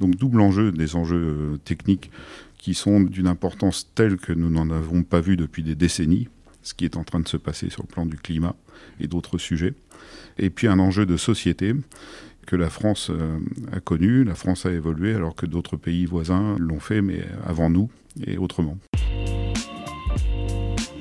Donc double enjeu, des enjeux euh, techniques qui sont d'une importance telle que nous n'en avons pas vu depuis des décennies, ce qui est en train de se passer sur le plan du climat et d'autres sujets. Et puis un enjeu de société que la France euh, a connu, la France a évolué alors que d'autres pays voisins l'ont fait, mais avant nous et autrement.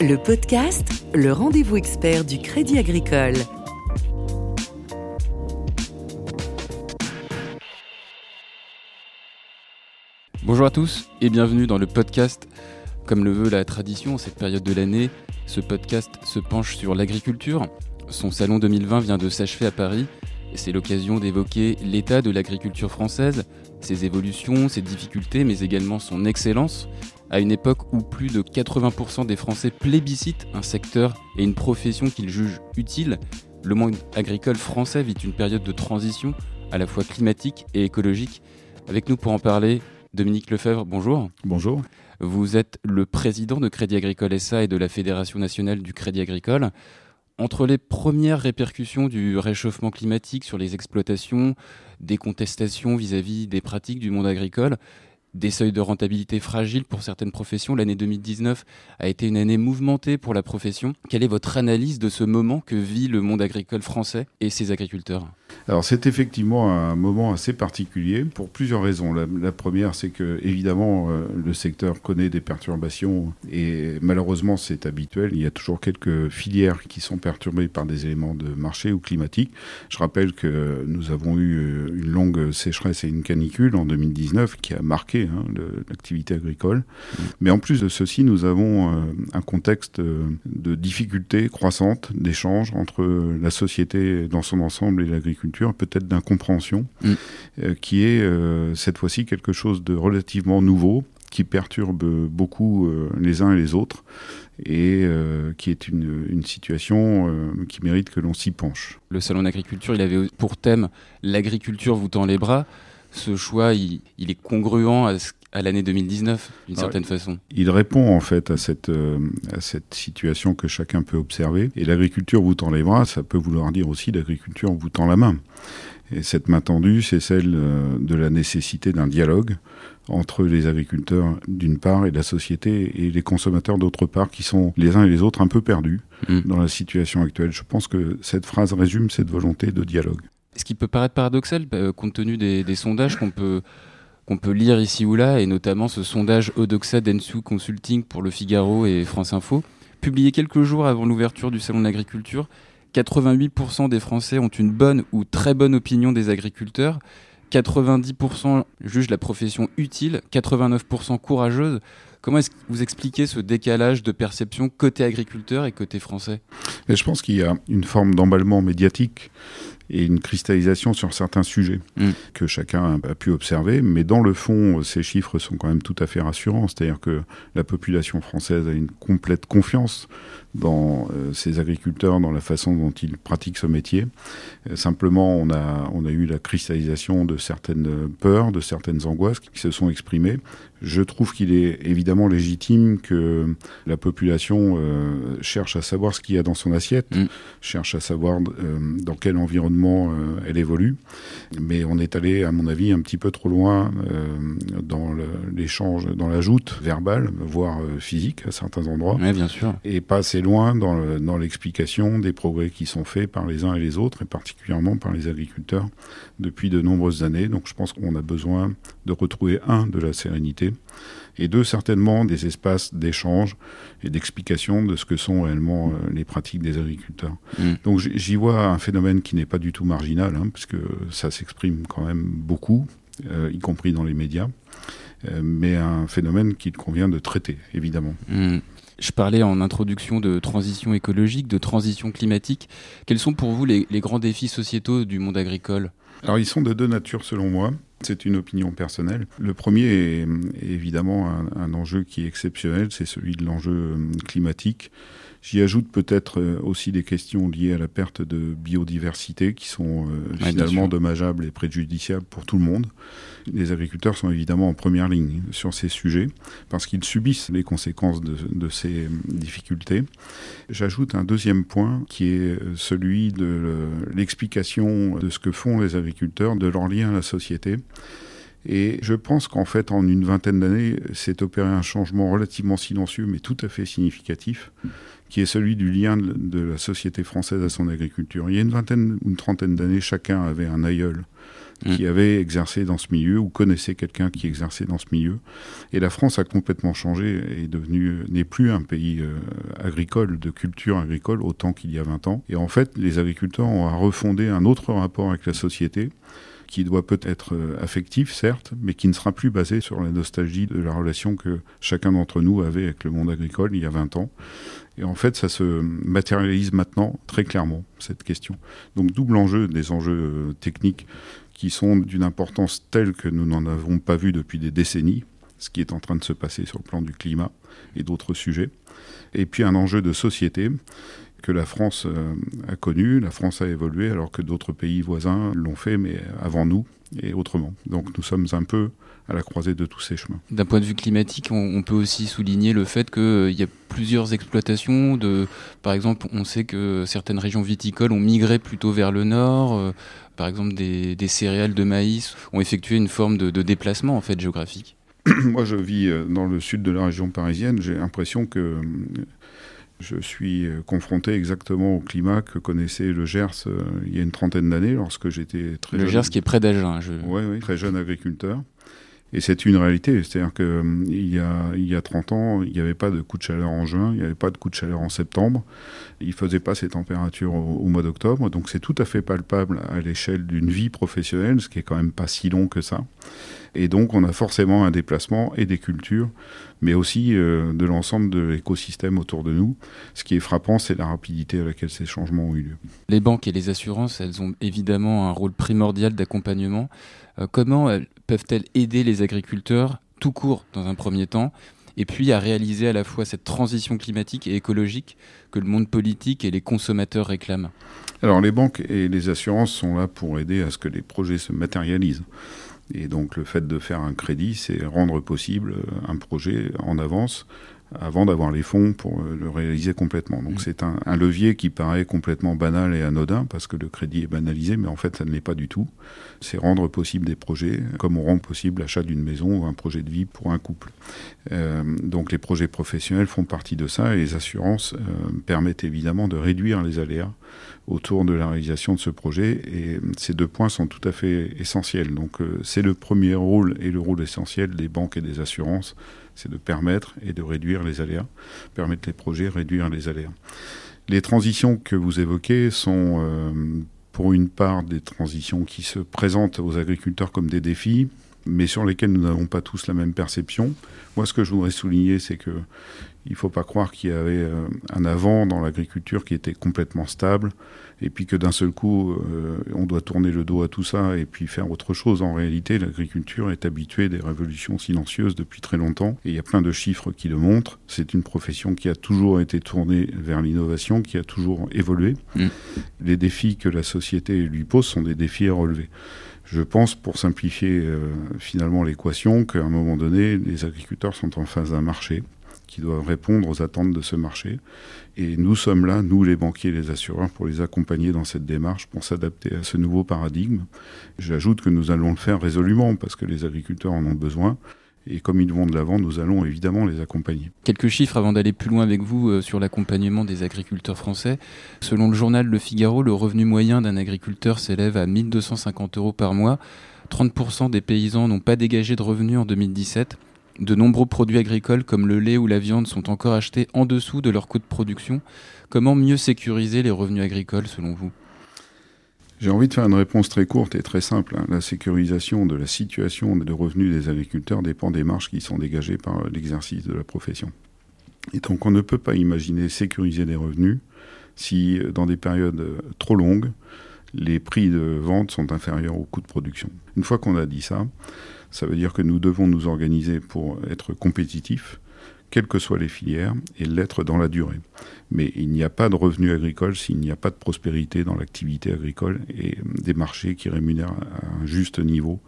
Le podcast, le rendez-vous expert du Crédit Agricole. Bonjour à tous et bienvenue dans le podcast. Comme le veut la tradition en cette période de l'année, ce podcast se penche sur l'agriculture. Son salon 2020 vient de s'achever à Paris et c'est l'occasion d'évoquer l'état de l'agriculture française, ses évolutions, ses difficultés, mais également son excellence, à une époque où plus de 80% des Français plébiscitent un secteur et une profession qu'ils jugent utile. Le monde agricole français vit une période de transition à la fois climatique et écologique. Avec nous pour en parler, Dominique Lefebvre, bonjour. Bonjour. Vous êtes le président de Crédit Agricole SA et de la Fédération nationale du Crédit Agricole. Entre les premières répercussions du réchauffement climatique sur les exploitations, des contestations vis-à-vis des pratiques du monde agricole, des seuils de rentabilité fragiles pour certaines professions. L'année 2019 a été une année mouvementée pour la profession. Quelle est votre analyse de ce moment que vit le monde agricole français et ses agriculteurs? Alors c'est effectivement un moment assez particulier pour plusieurs raisons. La, première, c'est que évidemment euh, le secteur connaît des perturbations et malheureusement c'est habituel. Il y a toujours quelques filières qui sont perturbées par des éléments de marché ou climatiques. Je rappelle que nous avons eu euh, une longue sécheresse et une canicule en 2019 qui a marqué hein, l'activité agricole. Mais en plus de ceci, nous avons euh, un contexte de difficultés croissantes d'échanges entre la société dans son ensemble et l'agriculture peut-être d'incompréhension, mm. euh, qui est euh, cette fois-ci quelque chose de relativement nouveau, qui perturbe beaucoup euh, les uns et les autres, et qui est une, situation qui mérite que l'on s'y penche. Le salon d'agriculture, il avait pour thème l'agriculture vous tend les bras. Ce choix, il, est congruent à, à l'année 2019, d'une certaine façon. Il répond en fait à cette, à cette situation que chacun peut observer. Et l'agriculture vous tend les bras, ça peut vouloir dire aussi l'agriculture vous tend la main. Et cette main tendue, c'est celle euh, de la nécessité d'un dialogue entre les agriculteurs d'une part et la société et les consommateurs d'autre part, qui sont les uns et les autres un peu perdus mm. dans la situation actuelle. Je pense que cette phrase résume cette volonté de dialogue. Ce qui peut paraître paradoxal, euh, compte tenu des, sondages qu'on peut qu'on peut lire ici ou là, et notamment ce sondage Odoxa Densu Consulting pour Le Figaro et France Info, publié quelques jours avant l'ouverture du Salon de l'agriculture, 88% des Français ont une bonne ou très bonne opinion des agriculteurs. 90% jugent la profession utile, 89% courageuse. Comment est-ce que vous expliquez ce décalage de perception côté agriculteur et côté français? Je pense qu'il y a une forme d'emballement médiatique et une cristallisation sur certains sujets mm. que chacun a pu observer. Mais dans le fond, ces chiffres sont quand même tout à fait rassurants. C'est-à-dire que la population française a une complète confiance dans euh, ces agriculteurs, dans la façon dont ils pratiquent ce métier. Euh, simplement, on a, on a eu la cristallisation de certaines peurs, de certaines angoisses qui se sont exprimées. Je trouve qu'il est évidemment légitime que la population euh, cherche à savoir ce qu'il y a dans son assiette, mm. cherche à savoir dans quel environnement elle évolue. Mais on est allé, à mon avis, un petit peu trop loin dans l'échange, dans l'ajoute verbale, voire physique à certains endroits. Oui, bien sûr. Et pas assez loin dans l'explication des progrès qui sont faits par les uns et les autres, et particulièrement par les agriculteurs depuis de nombreuses années. Donc je pense qu'on a besoin de retrouver, un, de la sérénité, et deux, certainement des espaces d'échange et d'explication de ce que sont réellement euh, les pratiques des agriculteurs. Mm. Donc j'y vois un phénomène qui n'est pas du tout marginal, hein, puisque ça s'exprime quand même beaucoup, euh, y compris dans les médias, euh, mais un phénomène qu'il convient de traiter, évidemment. Mm. Je parlais en introduction de transition écologique, de transition climatique. Quels sont pour vous les, grands défis sociétaux du monde agricole? Alors ils sont de deux natures selon moi. C'est une opinion personnelle. Le premier est, évidemment un, enjeu qui est exceptionnel, c'est celui de l'enjeu euh, climatique. J'y ajoute peut-être euh, aussi des questions liées à la perte de biodiversité qui sont euh, finalement dommageables et préjudiciables pour tout le monde. Les agriculteurs sont évidemment en première ligne sur ces sujets parce qu'ils subissent les conséquences de, de ces difficultés. J'ajoute un deuxième point qui est celui de l'explication de ce que font les agriculteurs, de leur lien à la société Et je pense qu'en fait, en une vingtaine d'années, s'est opéré un changement relativement silencieux, mais tout à fait significatif, qui est celui du lien de la société française à son agriculture. Il y a une vingtaine ou une trentaine d'années, chacun avait un aïeul qui mm. avait exercé dans ce milieu ou connaissait quelqu'un qui exerçait dans ce milieu. Et la France a complètement changé et devenu n'est plus un pays euh, agricole de culture agricole autant qu'il y a 20 ans. Et en fait, les agriculteurs ont à refonder un autre rapport avec la société qui doit peut être euh, affectif, certes, mais qui ne sera plus basé sur la nostalgie de la relation que chacun d'entre nous avait avec le monde agricole il y a 20 ans. Et en fait, ça se matérialise maintenant très clairement, cette question. Donc double enjeu des enjeux euh, techniques qui sont d'une importance telle que nous n'en avons pas vu depuis des décennies, ce qui est en train de se passer sur le plan du climat et d'autres sujets. Et puis un enjeu de société que la France euh, a connu, la France a évolué alors que d'autres pays voisins l'ont fait, mais avant nous et autrement. Donc nous sommes un peu à la croisée de tous ces chemins. D'un point de vue climatique, on, peut aussi souligner le fait qu'il euh, y a plusieurs exploitations. De, par exemple, on sait que certaines régions viticoles ont migré plutôt vers le nord. Euh, par exemple, des, céréales de maïs ont effectué une forme de, déplacement en fait géographique. Moi, je vis dans le sud de la région parisienne. J'ai l'impression que je suis confronté exactement au climat que connaissait le Gers il y a une trentaine d'années lorsque j'étais très le jeune. Le Gers qui est près d'Agen. Je... Oui, oui, très jeune agriculteur. Et c'est une réalité. C'est-à-dire qu'il hum, y, a, y a 30 ans, il n'y avait pas de coup de chaleur en juin, il n'y avait pas de coup de chaleur en septembre. Il ne faisait pas ces températures au, mois d'octobre. Donc c'est tout à fait palpable à l'échelle d'une vie professionnelle, ce qui est quand même pas si long que ça. Et donc on a forcément un déplacement et des cultures, mais aussi euh, de l'ensemble de l'écosystème autour de nous. Ce qui est frappant, c'est la rapidité à laquelle ces changements ont eu lieu. Les banques et les assurances, elles ont évidemment un rôle primordial d'accompagnement. Euh, comment peuvent-elles aider les agriculteurs tout court dans un premier temps et puis à réaliser à la fois cette transition climatique et écologique que le monde politique et les consommateurs réclament? Alors les banques et les assurances sont là pour aider à ce que les projets se matérialisent. Et donc le fait de faire un crédit, c'est rendre possible un projet en avance avant d'avoir les fonds pour euh, le réaliser complètement. Donc mm. c'est un, levier qui paraît complètement banal et anodin parce que le crédit est banalisé, mais en fait ça ne l'est pas du tout. C'est rendre possible des projets comme on rend possible l'achat d'une maison ou un projet de vie pour un couple. Euh, donc les projets professionnels font partie de ça et les assurances euh, permettent évidemment de réduire les aléas autour de la réalisation de ce projet et ces deux points sont tout à fait essentiels. Donc c'est le premier rôle et le rôle essentiel des banques et des assurances c'est de permettre et de réduire les aléas, permettre les projets, réduire les aléas. Les transitions que vous évoquez sont euh, pour une part des transitions qui se présentent aux agriculteurs comme des défis, mais sur lesquels nous n'avons pas tous la même perception. Moi, ce que je voudrais souligner, c'est que il ne faut pas croire qu'il y avait euh, un avant dans l'agriculture qui était complètement stable, et puis que d'un seul coup, euh, on doit tourner le dos à tout ça et puis faire autre chose. En réalité, l'agriculture est habituée des révolutions silencieuses depuis très longtemps, et il y a plein de chiffres qui le montrent. C'est une profession qui a toujours été tournée vers l'innovation, qui a toujours évolué. Mm. Les défis que la société lui pose sont des défis à relever. Je pense, pour simplifier euh, finalement l'équation, qu'à un moment donné, les agriculteurs sont en face d'un marché qui doivent répondre aux attentes de ce marché. Et nous sommes là, nous les banquiers et les assureurs, pour les accompagner dans cette démarche, pour s'adapter à ce nouveau paradigme. J'ajoute que nous allons le faire résolument, parce que les agriculteurs en ont besoin. Et comme ils vont de l'avant, nous allons évidemment les accompagner. Quelques chiffres avant d'aller plus loin avec vous euh, sur l'accompagnement des agriculteurs français. Selon le journal Le Figaro, le revenu moyen d'un agriculteur s'élève à 1250 euros par mois. 30% des paysans n'ont pas dégagé de revenus en 2017. De nombreux produits agricoles comme le lait ou la viande sont encore achetés en dessous de leur coût de production. Comment mieux sécuriser les revenus agricoles selon vous? J'ai envie de faire une réponse très courte et très simple. Hein. La sécurisation de la situation de revenus des agriculteurs dépend des marges qui sont dégagées par l'exercice de la profession. Et donc on ne peut pas imaginer sécuriser des revenus si dans des périodes trop longues, les prix de vente sont inférieurs au coût de production. Une fois qu'on a dit ça, ça veut dire que nous devons nous organiser pour être compétitifs quelles que soient les filières, et l'être dans la durée. Mais il n'y a pas de revenus agricoles s'il n'y a pas de prospérité dans l'activité agricole et des marchés qui rémunèrent à un juste niveau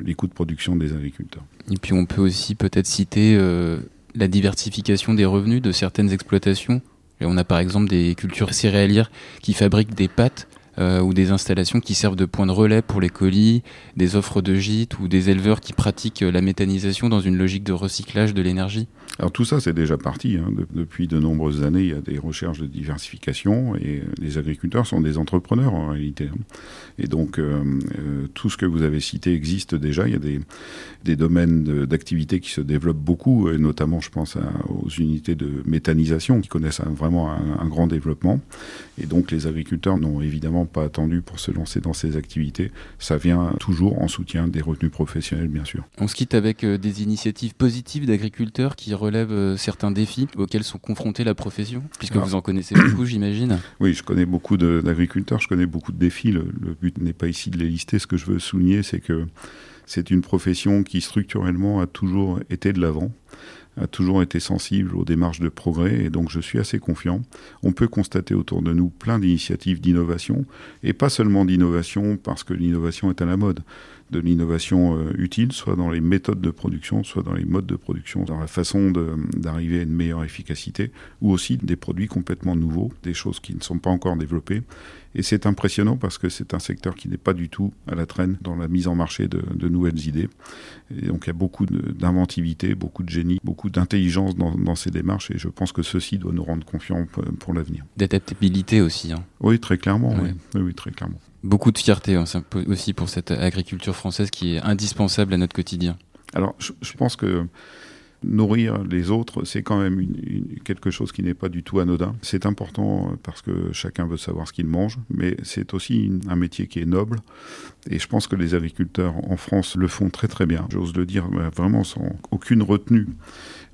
les coûts de production des agriculteurs. Et puis on peut aussi peut-être citer euh, la diversification des revenus de certaines exploitations. On a par exemple des cultures céréalières qui fabriquent des pâtes ou des installations qui servent de point de relais pour les colis, des offres de gîtes ou des éleveurs qui pratiquent la méthanisation dans une logique de recyclage de l'énergie Alors tout ça, c'est déjà parti. Hein. depuis de nombreuses années, il y a des recherches de diversification et les agriculteurs sont des entrepreneurs en réalité. Hein. Et donc, tout ce que vous avez cité existe déjà. Il y a des, domaines d'activité qui se développent beaucoup, et notamment, je pense aux unités de méthanisation qui connaissent vraiment un, grand développement. Et donc, les agriculteurs n'ont évidemment pas attendu pour se lancer dans ces activités. Ça vient toujours en soutien des retenues professionnelles, bien sûr. On se quitte avec euh, des initiatives positives d'agriculteurs qui relèvent euh, certains défis auxquels sont confrontés la profession, puisque vous en connaissez beaucoup, j'imagine. Oui, je connais beaucoup d'agriculteurs, je connais beaucoup de défis. Le, le but n'est pas ici de les lister. Ce que je veux souligner, c'est que c'est une profession qui structurellement a toujours été de l'avant, a toujours été sensible aux démarches de progrès et donc je suis assez confiant. On peut constater autour de nous plein d'initiatives d'innovation et pas seulement d'innovation parce que l'innovation est à la mode de l'innovation euh, utile, soit dans les méthodes de production, soit dans les modes de production, dans la façon d'arriver à une meilleure efficacité, ou aussi des produits complètement nouveaux, des choses qui ne sont pas encore développées. Et c'est impressionnant parce que c'est un secteur qui n'est pas du tout à la traîne dans la mise en marché de, nouvelles idées. Et donc il y a beaucoup d'inventivité, beaucoup de génie, beaucoup d'intelligence dans, ces démarches et je pense que ceci doit nous rendre confiants pour, l'avenir. D'adaptabilité aussi. Hein. Oui, très clairement. Oui. oui, très clairement beaucoup de fierté hein, aussi pour cette agriculture française qui est indispensable à notre quotidien. Alors, je, pense que nourrir les autres, c'est quand même quelque chose qui n'est pas du tout anodin. C'est important parce que chacun veut savoir ce qu'il mange, mais c'est aussi un métier qui est noble. Et je pense que les agriculteurs en France le font très très bien. J'ose le dire vraiment sans aucune retenue.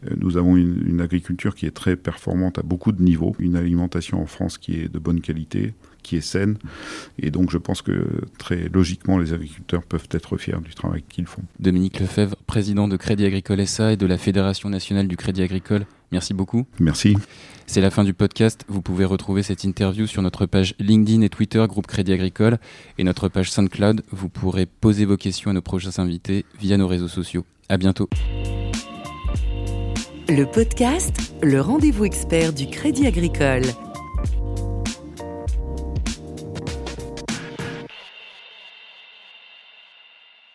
Euh, nous avons une, agriculture qui est très performante à beaucoup de niveaux, une alimentation en France qui est de bonne qualité, qui est saine. Et donc je pense que très logiquement, les agriculteurs peuvent être fiers du travail qu'ils font. Dominique Lefebvre, président de Crédit Agricole SA et de la Fédération nationale du Crédit Agricole, merci beaucoup. Merci. C'est la fin du podcast. Vous pouvez retrouver cette interview sur notre page LinkedIn et Twitter, groupe Crédit Agricole, et notre page SoundCloud. Vous pourrez poser vos questions à nos prochains invités via nos réseaux sociaux. À bientôt. Le podcast, le rendez-vous expert du Crédit Agricole.